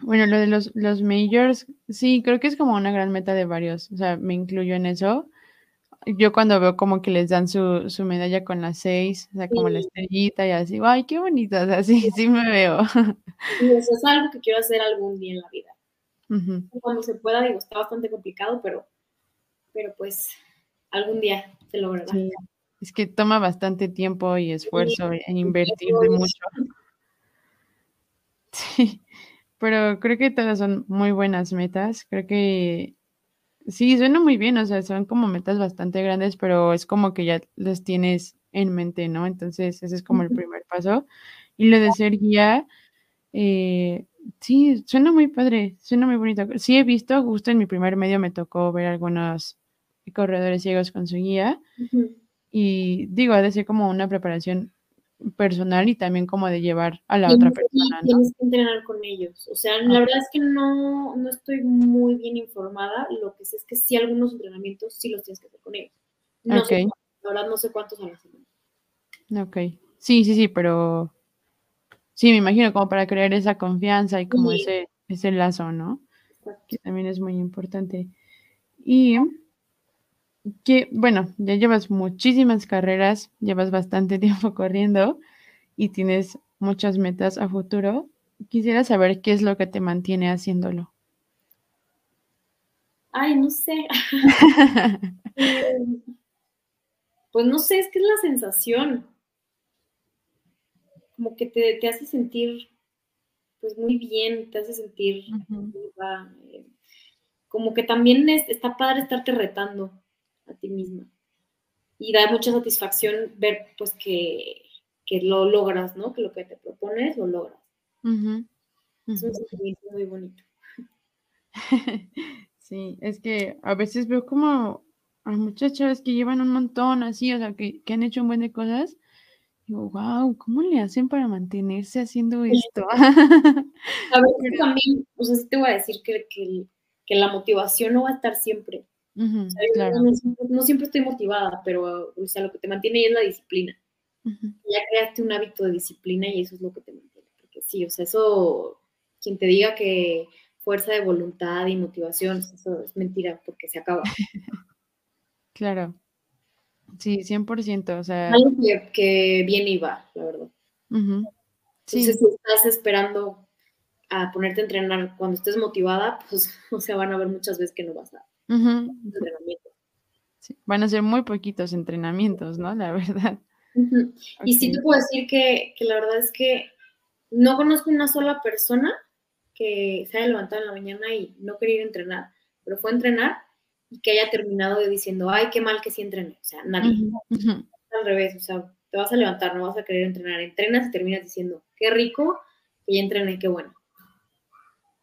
bueno, lo de los, los majors, sí, creo que es como una gran meta de varios. O sea, me incluyo en eso yo cuando veo como que les dan su, su medalla con las seis, o sea, como la estrellita y así, ay, qué bonita, o sea, sí, sí me veo. Sí, eso es algo que quiero hacer algún día en la vida. Cuando se pueda, digo, está bastante complicado, pero, pero pues algún día se logrará. Sí. Es que toma bastante tiempo y esfuerzo en invertir de mucho. Sí, pero creo que todas son muy buenas metas. Creo que Sí, suena muy bien, o sea, son como metas bastante grandes, pero es como que ya las tienes en mente, ¿no? Entonces, ese es como el primer paso. Y lo de ser guía, eh, sí, suena muy padre, suena muy bonito. Sí he visto, justo en mi primer medio me tocó ver algunos corredores ciegos con su guía. Y digo, ha de ser como una preparación personal y también como de llevar a la otra persona. ¿no? Tienes que entrenar con ellos. O sea, la verdad es que no, no estoy muy bien informada. Lo que sé es que sí algunos entrenamientos sí los tienes que hacer con ellos. No sé, la verdad no sé cuántos a la semana. Ok. Sí, sí, sí, pero sí, me imagino como para crear esa confianza y como ese, ese lazo, ¿no? Que también es muy importante. Y que, bueno, ya llevas muchísimas carreras, llevas bastante tiempo corriendo y tienes muchas metas a futuro. Quisiera saber qué es lo que te mantiene haciéndolo. Ay, no sé. pues no sé, es que es la sensación. Como que te, hace sentir pues muy bien, te hace sentir eh, como que también está padre estarte retando a ti misma. Y da mucha satisfacción ver pues que, lo logras, ¿no? Que lo que te propones lo logras. Es un sentimiento muy bonito. Sí, es que a veces veo como a muchas chavas que llevan un montón así, o sea, que, han hecho un buen de cosas. Digo, wow, ¿cómo le hacen para mantenerse haciendo esto? a veces también, o sea, sí te voy a decir que, que, la motivación no va a estar siempre. No, siempre estoy motivada, pero o sea, lo que te mantiene es la disciplina. Ya creaste un hábito de disciplina y eso es lo que te mantiene. Porque sí, o sea, eso, quien te diga que fuerza de voluntad y motivación, eso es mentira porque se acaba. claro. Sí, 100%, o sea... Algo que, que viene y va, la verdad. sí. Entonces, si estás esperando a ponerte a entrenar cuando estés motivada, pues, o sea, van a ver muchas veces que no vas a... Van a ser muy poquitos entrenamientos, ¿no? La verdad. Y sí te puedo decir que, que la verdad es que no conozco una sola persona que se haya levantado en la mañana y no quería ir a entrenar, pero fue a entrenar y que haya terminado diciendo, ay, qué mal que sí entrené. O sea, nadie. Al revés, o sea, te vas a levantar, no vas a querer entrenar. Entrenas y terminas diciendo, qué rico que ya entrené, qué bueno.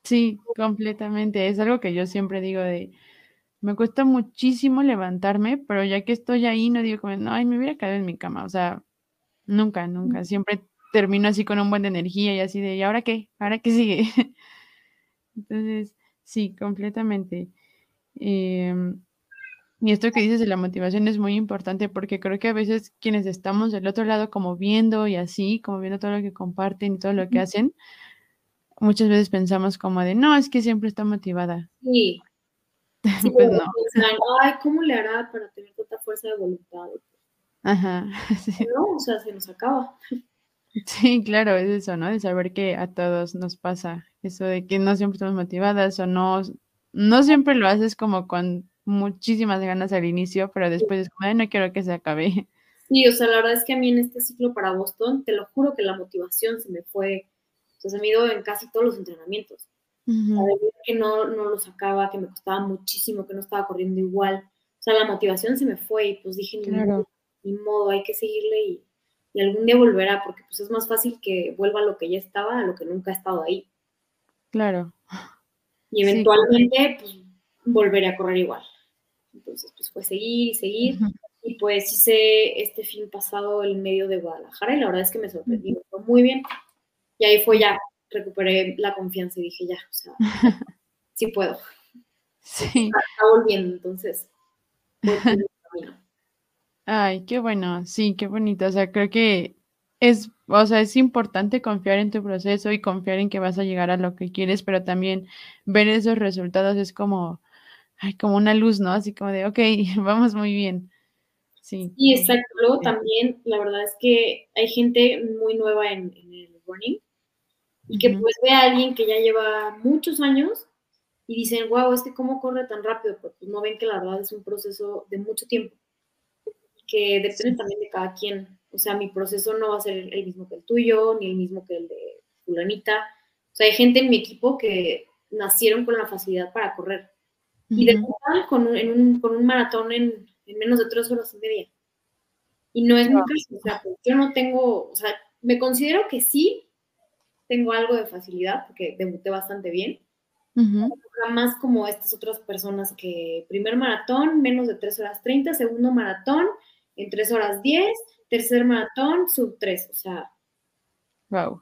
Sí, completamente. Es algo que yo siempre digo de, me cuesta muchísimo levantarme, pero ya que estoy ahí, no digo como, no, ay, me hubiera caído en mi cama. O sea, nunca, nunca. Siempre termino así con un buen de energía y así de, ¿y ahora qué? ¿Ahora qué sigue? Entonces, sí, completamente. Em, y esto que dices de la motivación es muy importante porque creo que a veces quienes estamos del otro lado como viendo y así, como viendo todo lo que comparten y todo lo que hacen, muchas veces pensamos como de, no, es que siempre está motivada. Sí. pues no. Ay, ¿cómo le hará para tener tanta fuerza de voluntad? Ajá. No, o sea, se nos acaba. Sí, claro, es eso, ¿no? De saber que a todos nos pasa eso de que no siempre estamos motivadas o no, no siempre lo haces como con muchísimas ganas al inicio, pero después es como, no quiero que se acabe. Sí, o sea, la verdad es que a mí en este ciclo para Boston, te lo juro que la motivación se me fue, o sea, se me ido en casi todos los entrenamientos. Que no, no lo sacaba, que me costaba muchísimo, que no estaba corriendo igual. O sea, la motivación se me fue y pues dije, ni modo, hay que seguirle y y algún día volverá, porque pues es más fácil que vuelva a lo que ya estaba a lo que nunca ha estado ahí. Claro. Y eventualmente, pues, volveré a correr igual. Entonces, pues fue seguir y seguir. Y pues hice este fin pasado el medio de Guadalajara y la verdad es que me sorprendió, fue muy bien. Y ahí fue ya, recuperé la confianza y dije ya, o sea, sí puedo. Sí. Está, volviendo, entonces. Ay, qué bueno, sí, qué bonito. O sea, creo que es, o sea, es importante confiar en tu proceso y confiar en que vas a llegar a lo que quieres, pero también ver esos resultados es como, ay, como una luz, ¿no? Así como de, ok, vamos muy bien. Sí. Y exacto. Luego también, la verdad es que hay gente muy nueva en, el running y que pues ve a alguien que ya lleva muchos años y dicen, wow, este cómo corre tan rápido, pues no ven que la verdad es un proceso de mucho tiempo que depende también de cada quien. O sea, mi proceso no va a ser el mismo que el tuyo, ni el mismo que el de fulanita. O sea, hay gente en mi equipo que nacieron con la facilidad para correr. Y de con un, con un maratón en, menos de tres horas y media. Y no es mi caso. O sea, pues, yo no tengo, o sea, me considero que sí tengo algo de facilidad, porque debuté bastante bien. Más como estas otras personas que primer maratón, menos de tres horas 30, segundo maratón, en 3 horas 10, tercer maratón, sub 3, o sea. Wow.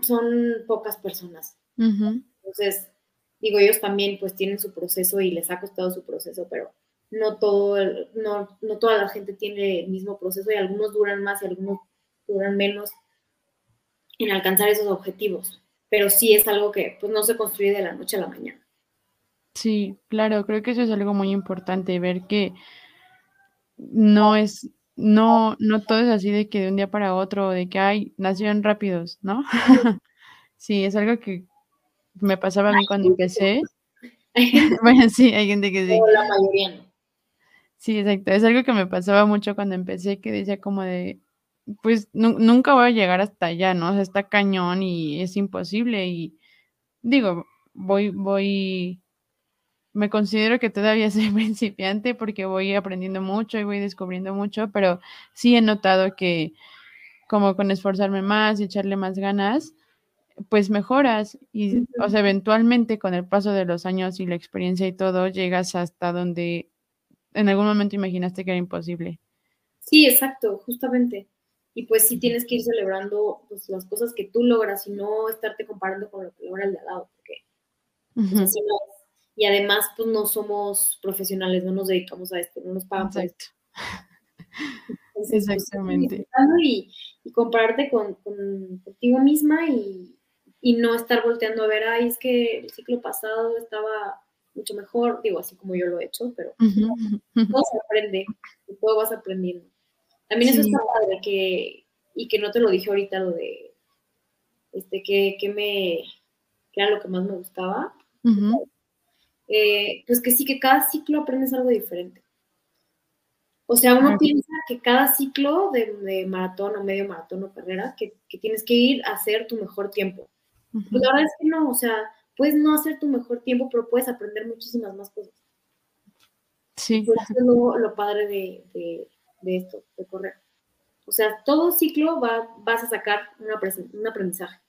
Son, pocas personas. Entonces, digo, ellos también pues tienen su proceso y les ha costado su proceso, pero no, todo no, no toda la gente tiene el mismo proceso y algunos duran más y algunos duran menos en alcanzar esos objetivos. Pero sí es algo que pues, no se construye de la noche a la mañana. Sí, claro, creo que eso es algo muy importante, ver que no es, no, no todo es así de que de un día para otro, de que hay, nacieron rápidos, ¿no? sí, es algo que me pasaba a mí cuando empecé. bueno, sí, hay gente que sí. la mayoría Sí, exacto. Es algo que me pasaba mucho cuando empecé, que decía como de, pues nunca voy a llegar hasta allá, ¿no? O sea, está cañón y es imposible y digo, voy, voy, me considero que todavía soy principiante porque voy aprendiendo mucho y voy descubriendo mucho, pero sí he notado que como con esforzarme más y echarle más ganas, pues mejoras y, o sea, eventualmente con el paso de los años y la experiencia y todo, llegas hasta donde en algún momento imaginaste que era imposible. Sí, exacto, justamente. Y pues sí tienes que ir celebrando pues, las cosas que tú logras y no estarte comparando con lo que logra el de al lado, porque pues, y además pues no somos profesionales, no nos dedicamos a esto, no nos pagan por esto. Pues, Exactamente. y, compararte con, contigo misma y, y, no estar volteando a ver, ay, es que el ciclo pasado estaba mucho mejor, digo, así como yo lo he hecho, pero todo se aprende, todo vas aprendiendo. También eso está padre, que, y que no te lo dije ahorita, lo de, este, que, que me, que era lo que más me gustaba, eh, pues que sí, que cada ciclo aprendes algo diferente. O sea, uno piensa que cada ciclo de, maratón o medio maratón o carrera, que, tienes que ir a hacer tu mejor tiempo. Pues la verdad es que no, o sea, puedes no hacer tu mejor tiempo, pero puedes aprender muchísimas más cosas. Sí. eso es lo, padre de, esto, de correr. O sea, todo ciclo va, vas a sacar un aprendizaje.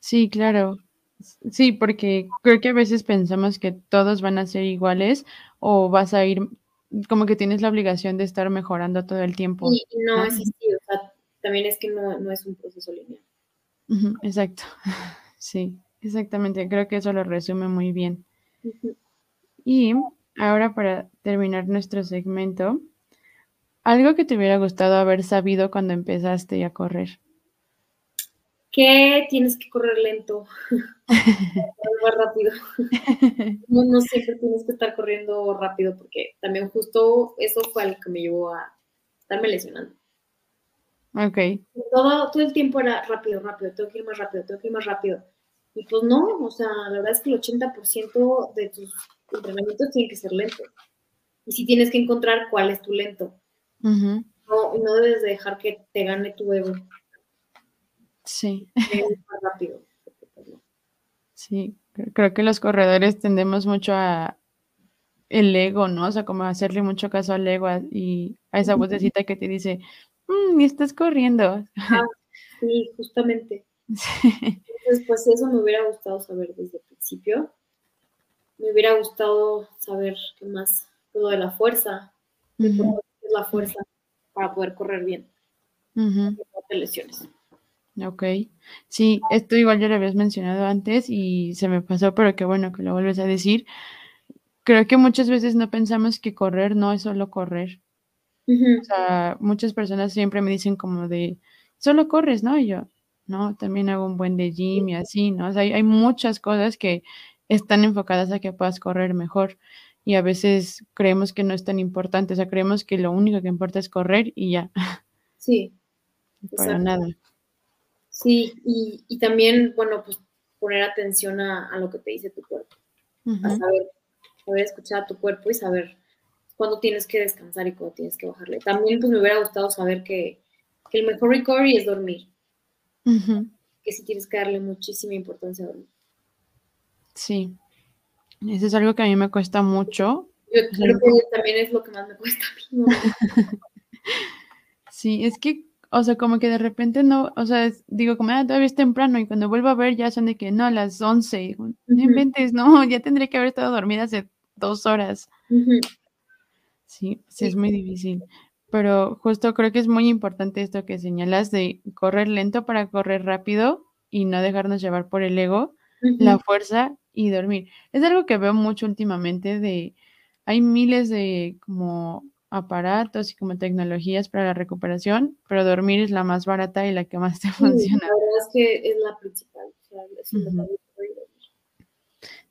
Sí, claro. Sí, porque creo que a veces pensamos que todos van a ser iguales o vas a ir como que tienes la obligación de estar mejorando todo el tiempo. Y no, es así, o sea, también es que no, es un proceso lineal. exacto. Sí, exactamente. Creo que eso lo resume muy bien. Y ahora para terminar nuestro segmento, algo que te hubiera gustado haber sabido cuando empezaste a correr. Que tienes que correr lento, más rápido. No, no, siempre tienes que estar corriendo rápido porque también justo eso fue lo que me llevó a estarme lesionando. Ok. Todo, todo el tiempo era rápido, rápido, tengo que ir más rápido, tengo que ir más rápido. Y pues no, o sea, la verdad es que el 80% de tus entrenamientos tienen que ser lentos. Y si tienes que encontrar cuál es tu lento. no, no debes dejar que te gane tu ego. Sí. Más rápido. Sí, creo que los corredores tendemos mucho a el ego, ¿no? O sea, como hacerle mucho caso al ego y a esa vocecita que te dice, mmm, estás corriendo. Ah, sí, justamente. Sí. Entonces, pues eso me hubiera gustado saber desde el principio. Me hubiera gustado saber qué más, todo de la fuerza, de es la fuerza para poder correr bien. No te lesiones. Ok, sí, esto igual ya lo habías mencionado antes y se me pasó, pero qué bueno que lo vuelves a decir. Creo que muchas veces no pensamos que correr no es solo correr. O sea, muchas personas siempre me dicen como de, solo corres, ¿no? Y yo, ¿no? También hago un buen de gym y así, ¿no? O sea, hay, muchas cosas que están enfocadas a que puedas correr mejor y a veces creemos que no es tan importante, o sea, creemos que lo único que importa es correr y ya. Sí. Para nada. Sí, y, también, bueno, pues poner atención a, lo que te dice tu cuerpo, a saber, saber escuchar a tu cuerpo y saber cuándo tienes que descansar y cuándo tienes que bajarle. También pues me hubiera gustado saber que, que el mejor recovery es dormir que sí tienes que darle muchísima importancia a dormir. Sí, eso es algo que a mí me cuesta mucho. Yo creo que también es lo que más me cuesta a mí. sí, es que, o sea, como que de repente no, o sea, digo, como, ah, todavía es temprano y cuando vuelvo a ver ya son de que, no, a las 11, no inventes, no, ya tendría que haber estado dormida hace dos horas. sí, sí, es muy difícil. Pero justo creo que es muy importante esto que señalas de correr lento para correr rápido y no dejarnos llevar por el ego, la fuerza y dormir. Es algo que veo mucho últimamente de hay miles de como aparatos y como tecnologías para la recuperación, pero dormir es la más barata y la que más te funciona. La verdad es que es la principal.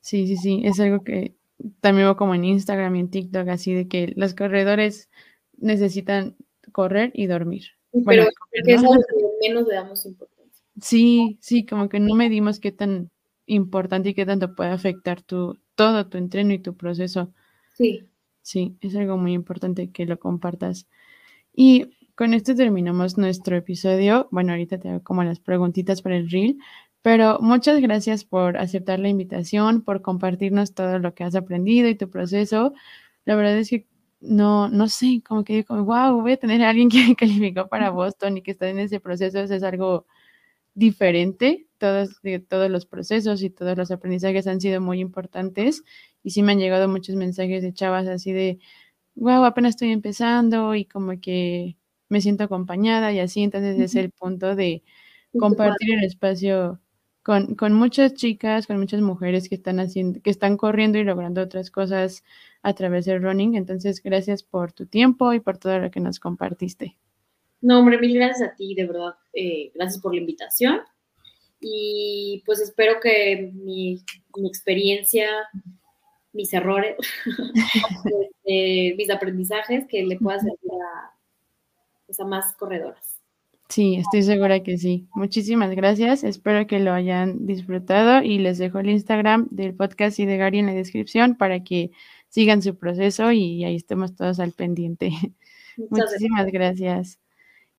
Sí, sí, sí, es algo que también veo como en Instagram y en TikTok, así de que los corredores necesitan correr y dormir. Pero es algo que menos le damos importancia. Sí, sí, como que no medimos qué tan importante y qué tanto puede afectar tu, todo tu entreno y tu proceso. Sí. Sí, es algo muy importante que lo compartas. Y con esto terminamos nuestro episodio. Bueno, ahorita te hago como las preguntitas para el reel, pero muchas gracias por aceptar la invitación, por compartirnos todo lo que has aprendido y tu proceso. La verdad es que no, no sé, como que digo, wow, voy a tener a alguien que calificó para Boston y que está en ese proceso. Eso es algo diferente. Todos, todos los procesos y todos los aprendizajes han sido muy importantes y sí me han llegado muchos mensajes de chavas así de, wow, apenas estoy empezando y como que me siento acompañada y así, entonces es el punto de compartir el espacio con, con, muchas chicas, con muchas mujeres que están haciendo, que están corriendo y logrando otras cosas a través del running. Entonces, gracias por tu tiempo y por todo lo que nos compartiste. No, hombre, mil gracias a ti, de verdad. Eh, gracias por la invitación. Y pues espero que mi, mi experiencia mis errores, este, mis aprendizajes que le pueda servir pues, a, más corredoras. Sí, estoy segura que sí. Muchísimas gracias. Espero que lo hayan disfrutado y les dejo el Instagram del podcast y de Gary en la descripción para que sigan su proceso y ahí estemos todos al pendiente. Muchísimas gracias.